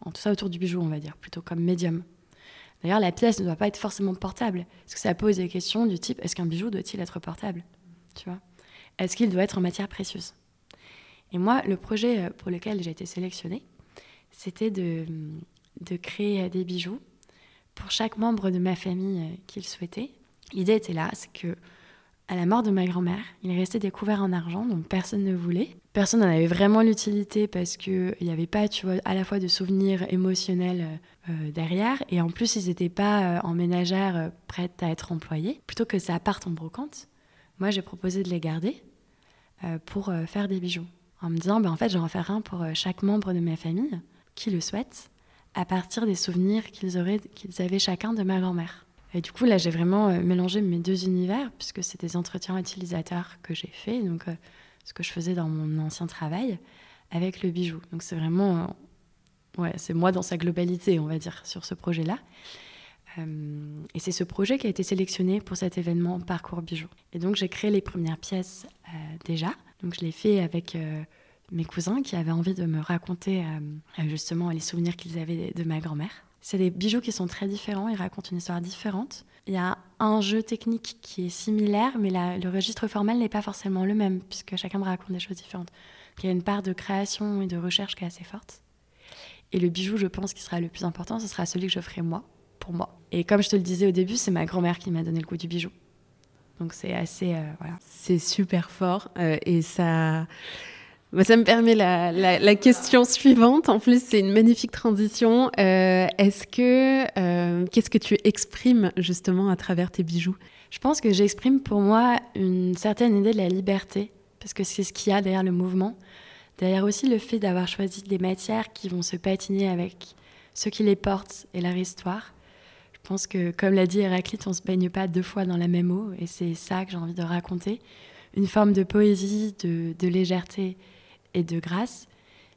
En tout ça autour du bijou, on va dire, plutôt comme médium. D'ailleurs, la pièce ne doit pas être forcément portable, parce que ça pose des questions du type est-ce qu'un bijou doit-il être portable? Tu vois? Est-ce qu'il doit être en matière précieuse? Et moi, le projet euh, pour lequel j'ai été sélectionnée, c'était de, de créer des bijoux pour chaque membre de ma famille euh, qu'il souhaitait. L'idée était là, c'est que à la mort de ma grand-mère, il restait des couverts en argent dont personne ne voulait. Personne n'en avait vraiment l'utilité parce qu'il n'y avait pas, tu vois, à la fois de souvenirs émotionnels euh, derrière et en plus ils n'étaient pas euh, en ménagère euh, prêtes à être employés. Plutôt que ça parte en brocante, moi j'ai proposé de les garder pour faire des bijoux. En me disant, ben, en fait j'en vais faire un pour chaque membre de ma famille qui le souhaite à partir des souvenirs qu'ils qu'ils avaient chacun de ma grand-mère. Et du coup, là, j'ai vraiment euh, mélangé mes deux univers, puisque c'est des entretiens utilisateurs que j'ai fait, donc euh, ce que je faisais dans mon ancien travail, avec le bijou. Donc c'est vraiment, euh, ouais, c'est moi dans sa globalité, on va dire, sur ce projet-là. et c'est ce projet qui a été sélectionné pour cet événement Parcours Bijoux. Et donc j'ai créé les premières pièces déjà. Donc je l'ai fait avec mes cousins qui avaient envie de me raconter justement les souvenirs qu'ils avaient de ma grand-mère. C'est des bijoux qui sont très différents, ils racontent une histoire différente. Il y a un jeu technique qui est similaire, mais le registre formel n'est pas forcément le même, puisque chacun me raconte des choses différentes. Il y a une part de création et de recherche qui est assez forte. Et le bijou, je pense, qui sera le plus important, ce sera celui que je ferai moi, pour moi. Et comme je te le disais au début, c'est ma grand-mère qui m'a donné le goût du bijou. Donc c'est assez... Euh, voilà. C'est super fort. Euh, et ça ça me permet la, question suivante. En plus, c'est une magnifique transition. Euh, est-ce que euh, qu'est-ce que tu exprimes justement à travers tes bijoux? Je pense que j'exprime pour moi une certaine idée de la liberté, parce que c'est ce qu'il y a derrière le mouvement. Derrière aussi le fait d'avoir choisi des matières qui vont se patiner avec ceux qui les portent et leur histoire. Je pense que, comme l'a dit Héraclite, on se baigne pas deux fois dans la même eau, et c'est ça que j'ai envie de raconter. Une forme de poésie, de légèreté et de grâce,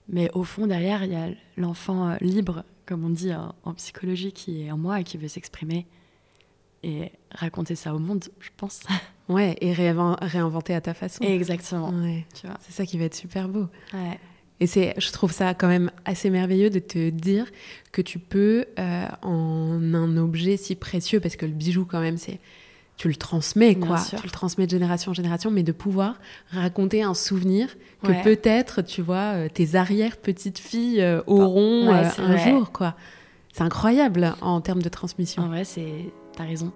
Mais au fond, derrière, il y a l'enfant euh, libre, comme on dit en, en psychologie, qui est en moi et qui veut s'exprimer et raconter ça au monde, je pense. Ouais, et réinven- réinventer à ta façon. Exactement. Ouais. Tu vois. C'est ça qui va être super beau. Ouais. Et c'est, je trouve ça quand même assez merveilleux de te dire que tu peux, euh, en un objet si précieux, parce que le bijou quand même, c'est, tu le transmets Bien quoi, sûr. tu le transmets de génération en génération, mais de pouvoir raconter un souvenir que Ouais. peut-être, tu vois, euh, tes arrière petites filles euh, auront Ouais, euh, un vrai. jour quoi. C'est incroyable en termes de transmission. En vrai, c'est. T'as raison.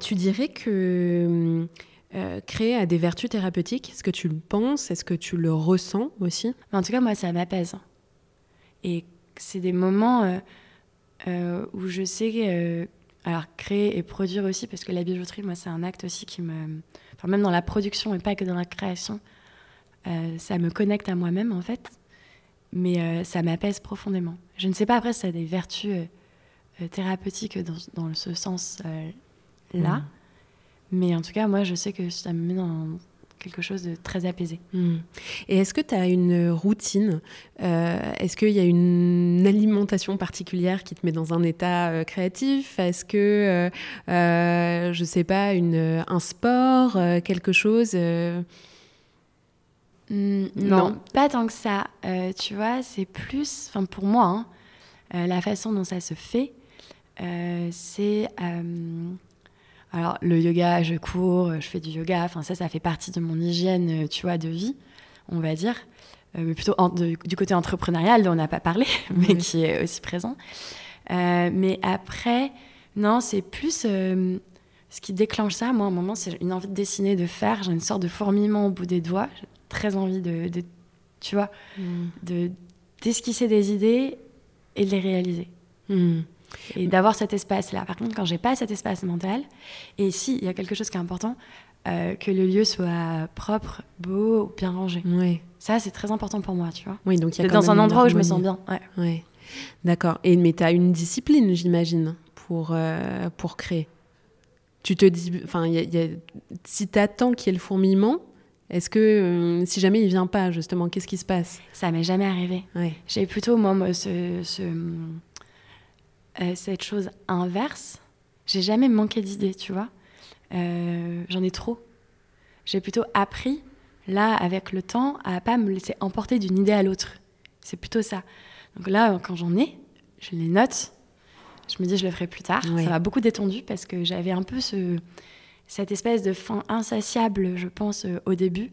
Tu dirais que euh, créer a des vertus thérapeutiques? Est-ce que tu le penses? Est-ce que tu le ressens aussi? En tout cas, moi, ça m'apaise. Et c'est des moments euh, euh, où je sais alors créer et produire aussi, parce que la bijouterie, moi, c'est un acte aussi qui me, enfin même dans la production et pas que dans la création, ça me connecte à moi-même en fait, mais ça m'apaise profondément. Je ne sais pas après si ça a des vertus thérapeutiques dans, dans ce sens euh, là, Mm. Mais en tout cas, moi, je sais que ça me met dans quelque chose de très apaisé. Hmm. Et est-ce que tu as une routine Euh, Est-ce qu'il y a une alimentation particulière qui te met dans un état euh, créatif? Est-ce que, euh, euh, je sais pas, une, un sport, quelque chose euh, Mm, Non. non, pas tant que ça. Tu vois, c'est plus, enfin pour moi, hein, la façon dont ça se fait, c'est alors le yoga, je cours, je fais du yoga. Enfin ça, ça fait partie de mon hygiène, euh, tu vois, de vie, on va dire, Euh, mais plutôt en- de- du côté entrepreneurial dont on n'a pas parlé, mais Oui. qui est aussi présent. Euh, mais après, non, c'est plus euh, ce qui déclenche ça. Moi, à un moment, c'est une envie de dessiner, de faire. J'ai une sorte de fourmillement au bout des doigts. J'ai très envie de, de- tu vois, de d'esquisser des idées et de les réaliser. Hmm. Et d'avoir cet espace-là. Par contre, quand j'ai pas cet espace mental, et si il y a quelque chose qui est important, euh, que le lieu soit propre, beau, bien rangé. Ouais. Ça, c'est très important pour moi, tu vois. Oui, donc il y a D'être quand dans un même endroit où je me sens bien. Ouais. Ouais. D'accord. Et mais tu as une discipline, j'imagine, pour, euh, pour créer. Tu te dis, enfin, il y a- il y a- si tu attends qu'il y ait le fourmillement, est-ce que, euh, si jamais il vient pas, justement, qu'est-ce qui se passe? Ça m'est jamais arrivé. Ouais. J'ai plutôt, moi, moi, ce, ce, euh, cette chose inverse. J'ai jamais manqué d'idées, tu vois. Euh, J'en ai trop. J'ai plutôt appris, là, avec le temps, à pas me laisser emporter d'une idée à l'autre. C'est plutôt ça. Donc là, quand j'en ai, je les note. Je me dis, je le ferai plus tard. Ça m'a beaucoup détendu parce que j'avais un peu ce, cette espèce de faim insatiable, je pense, euh, au début.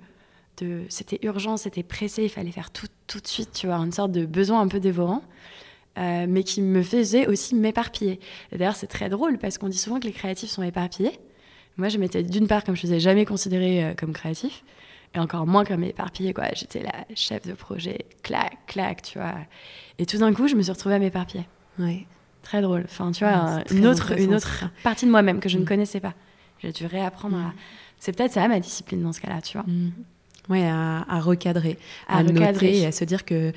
C'était urgent, c'était pressé, il fallait faire tout tout de suite, tu vois, une sorte de besoin un peu dévorant, euh, mais qui me faisait aussi m'éparpiller. D'ailleurs, c'est très drôle parce qu'on dit souvent que les créatifs sont éparpillés. Moi, je m'étais d'une part, comme je ne faisais jamais considéré euh, comme créatif, et encore moins comme éparpillé, quoi. J'étais la chef de projet, clac, clac, tu vois. Et tout d'un coup, je me suis retrouvée à m'éparpiller. Ouais. Très drôle. Enfin, tu vois, une autre, une partie de moi-même que je ne Mm. connaissais pas. J'ai dû réapprendre Mm. à. C'est peut-être ça ma discipline dans ce cas-là, tu vois. Mm. Ouais, à, à recadrer, à, À recadrer. noter et à se dire que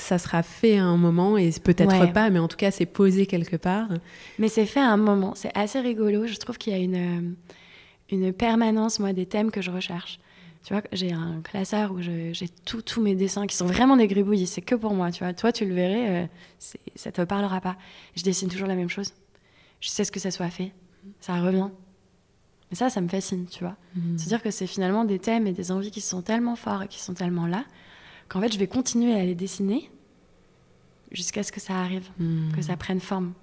ça sera fait à un moment et peut-être Ouais. pas, mais en tout cas, c'est posé quelque part. Mais c'est fait à un moment. C'est assez rigolo. Je trouve qu'il y a une, euh, une permanence, moi, des thèmes que je recherche. Tu vois, j'ai un classeur où j'ai tous mes dessins qui sont vraiment des gribouillis. C'est que pour moi, tu vois. Toi, tu le verrais, euh, ça te parlera pas. Je dessine toujours la même chose. Je sais ce que ça soit fait. Ça revient. Mais ça, ça me fascine, tu vois. Mm. Se dire que c'est finalement des thèmes et des envies qui sont tellement forts et qui sont tellement là qu'en fait, je vais continuer à les dessiner jusqu'à ce que ça arrive, Mm. que ça prenne forme.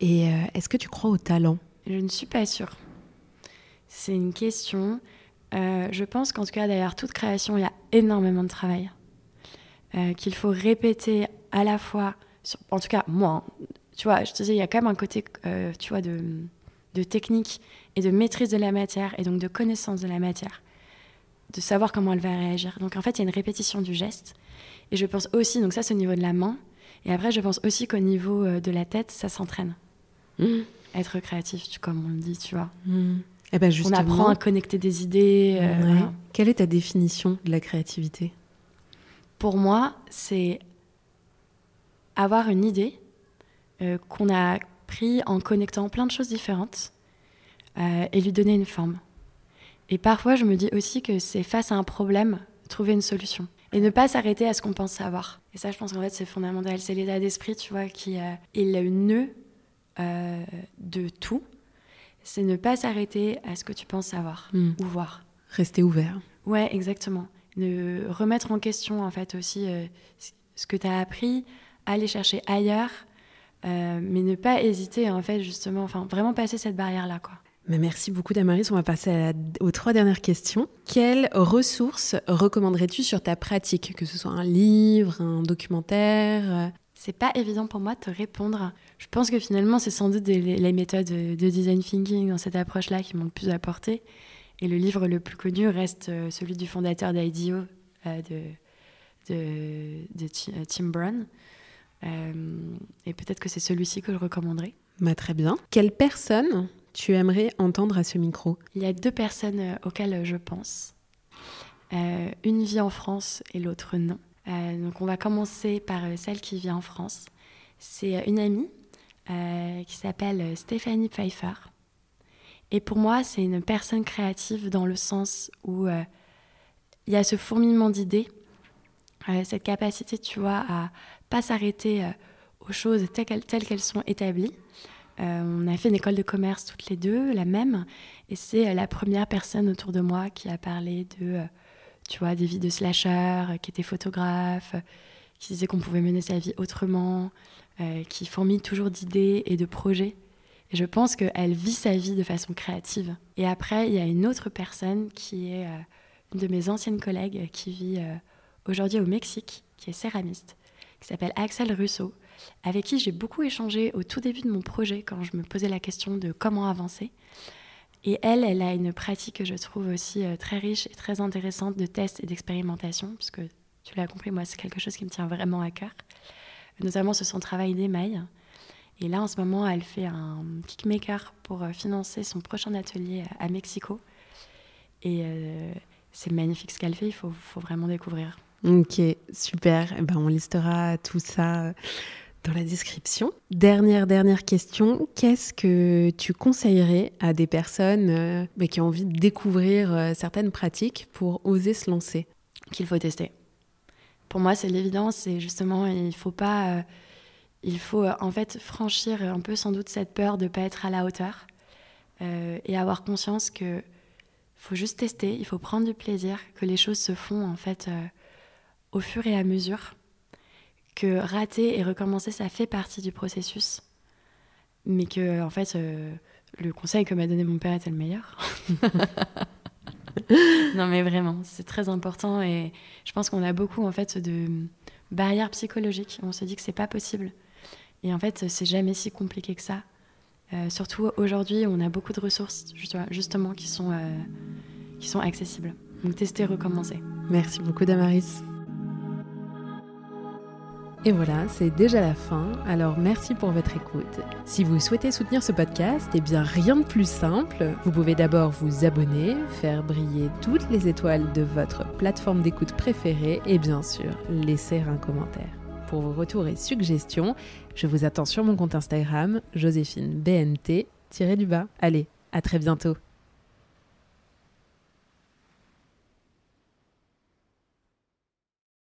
Et euh, est-ce que tu crois au talent? Je ne suis pas sûre. C'est une question. Euh, je pense qu'en tout cas, derrière toute création, il y a énormément de travail. Euh, qu'il faut répéter à la fois, sur- en tout cas moi, hein. tu vois, je te disais, il y a quand même un côté, tu vois, de, de technique et de maîtrise de la matière et donc de connaissance de la matière, de savoir comment elle va réagir. Donc en fait, il y a une répétition du geste. Et je pense aussi, donc ça c'est au niveau de la main, et après je pense aussi qu'au niveau euh, de la tête, ça s'entraîne. Être créatif, tu, comme on le dit, tu vois. Mm. Eh ben On apprend à connecter des idées. euh, ouais. voilà. Quelle est ta définition de la créativité? Pour moi, c'est avoir une idée euh, qu'on a appris en connectant plein de choses différentes euh, et lui donner une forme. Et parfois, je me dis aussi que c'est face à un problème, trouver une solution. Et ne pas s'arrêter à ce qu'on pense savoir. Et ça, je pense qu'en fait, c'est fondamental. C'est l'état d'esprit, tu vois, qui euh, est le nœud euh, de tout. C'est ne pas s'arrêter à ce que tu penses savoir Hmm. ou voir. Rester ouvert. Ouais, exactement. De remettre en question, en fait, aussi euh, ce que tu as appris, aller chercher ailleurs, euh, mais ne pas hésiter, en fait, justement, enfin, vraiment passer cette barrière-là, quoi. Merci beaucoup Damaris. On va passer à aux trois dernières questions. Quelles ressources recommanderais-tu sur ta pratique Que ce soit un livre, un documentaire? C'est pas évident pour moi de te répondre. Je pense que finalement, c'est sans doute les, les méthodes de design thinking dans cette approche-là qui m'ont le plus apporté. Et le livre le plus connu reste euh, celui du fondateur d'IDEO, euh, de, de, de Ti- euh, Tim Brown. Euh, et peut-être que c'est celui-ci que je recommanderais. bah, Très bien. Quelle personne tu aimerais entendre à ce micro Il y a deux personnes euh, auxquelles je pense. Euh, une vit en France et l'autre non. Euh, donc on va commencer par euh, celle qui vit en France. C'est euh, une amie euh, qui s'appelle euh, Stéphanie Pfeiffer. Et pour moi, c'est une personne créative dans le sens où euh, il y a ce fourmillement d'idées, euh, cette capacité, tu vois, à pas s'arrêter euh, aux choses telles telles qu'elles sont établies. Euh, on a fait une école de commerce toutes les deux, la même, et c'est euh, la première personne autour de moi qui a parlé de, euh, tu vois, des vies de slasher, qui était photographe, qui disait qu'on pouvait mener sa vie autrement, qui fourmille toujours d'idées et de projets. Et je pense qu'elle vit sa vie de façon créative. Et après, il y a une autre personne qui est une de mes anciennes collègues qui vit aujourd'hui au Mexique, qui est céramiste, qui s'appelle Axel Russo, avec qui j'ai beaucoup échangé au tout début de mon projet quand je me posais la question de comment avancer. Et elle, elle a une pratique que je trouve aussi euh, très riche et très intéressante de tests et d'expérimentation, puisque tu l'as compris, moi, c'est quelque chose qui me tient vraiment à cœur, notamment sur son travail d'émail. Et là, en ce moment, elle fait un kickmaker pour euh, financer son prochain atelier euh, à Mexico. Et c'est magnifique ce qu'elle fait, il faut, vraiment découvrir. Ok, super. Eh ben, on listera tout ça dans la description. Dernière, dernière question. Qu'est-ce que tu conseillerais à des personnes euh, bah, qui ont envie de découvrir euh, certaines pratiques pour oser se lancer? Qu'il faut tester. Pour moi, c'est l'évidence, c'est justement, il faut pas. euh, il faut euh, en fait franchir un peu sans doute cette peur de ne pas être à la hauteur et avoir conscience que faut juste tester, il faut prendre du plaisir, que les choses se font en fait au fur et à mesure, que rater et recommencer, ça fait partie du processus, mais que en fait, euh, le conseil que m'a donné mon père était le meilleur. non mais vraiment, c'est très important et je pense qu'on a beaucoup en fait de barrières psychologiques. On se dit que c'est pas possible et en fait c'est jamais si compliqué que ça. Euh, surtout aujourd'hui, on a beaucoup de ressources justement, qui sont euh, qui sont accessibles. Donc tester, recommencer. Merci beaucoup Damaris. Et voilà, c'est déjà la fin. Alors merci pour votre écoute. Si vous souhaitez soutenir ce podcast, eh bien rien de plus simple. Vous pouvez d'abord vous abonner, faire briller toutes les étoiles de votre plateforme d'écoute préférée et bien sûr laisser un commentaire. Pour vos retours et suggestions, je vous attends sur mon compte Instagram, Joséphine BNT, du bas. Allez, à très bientôt.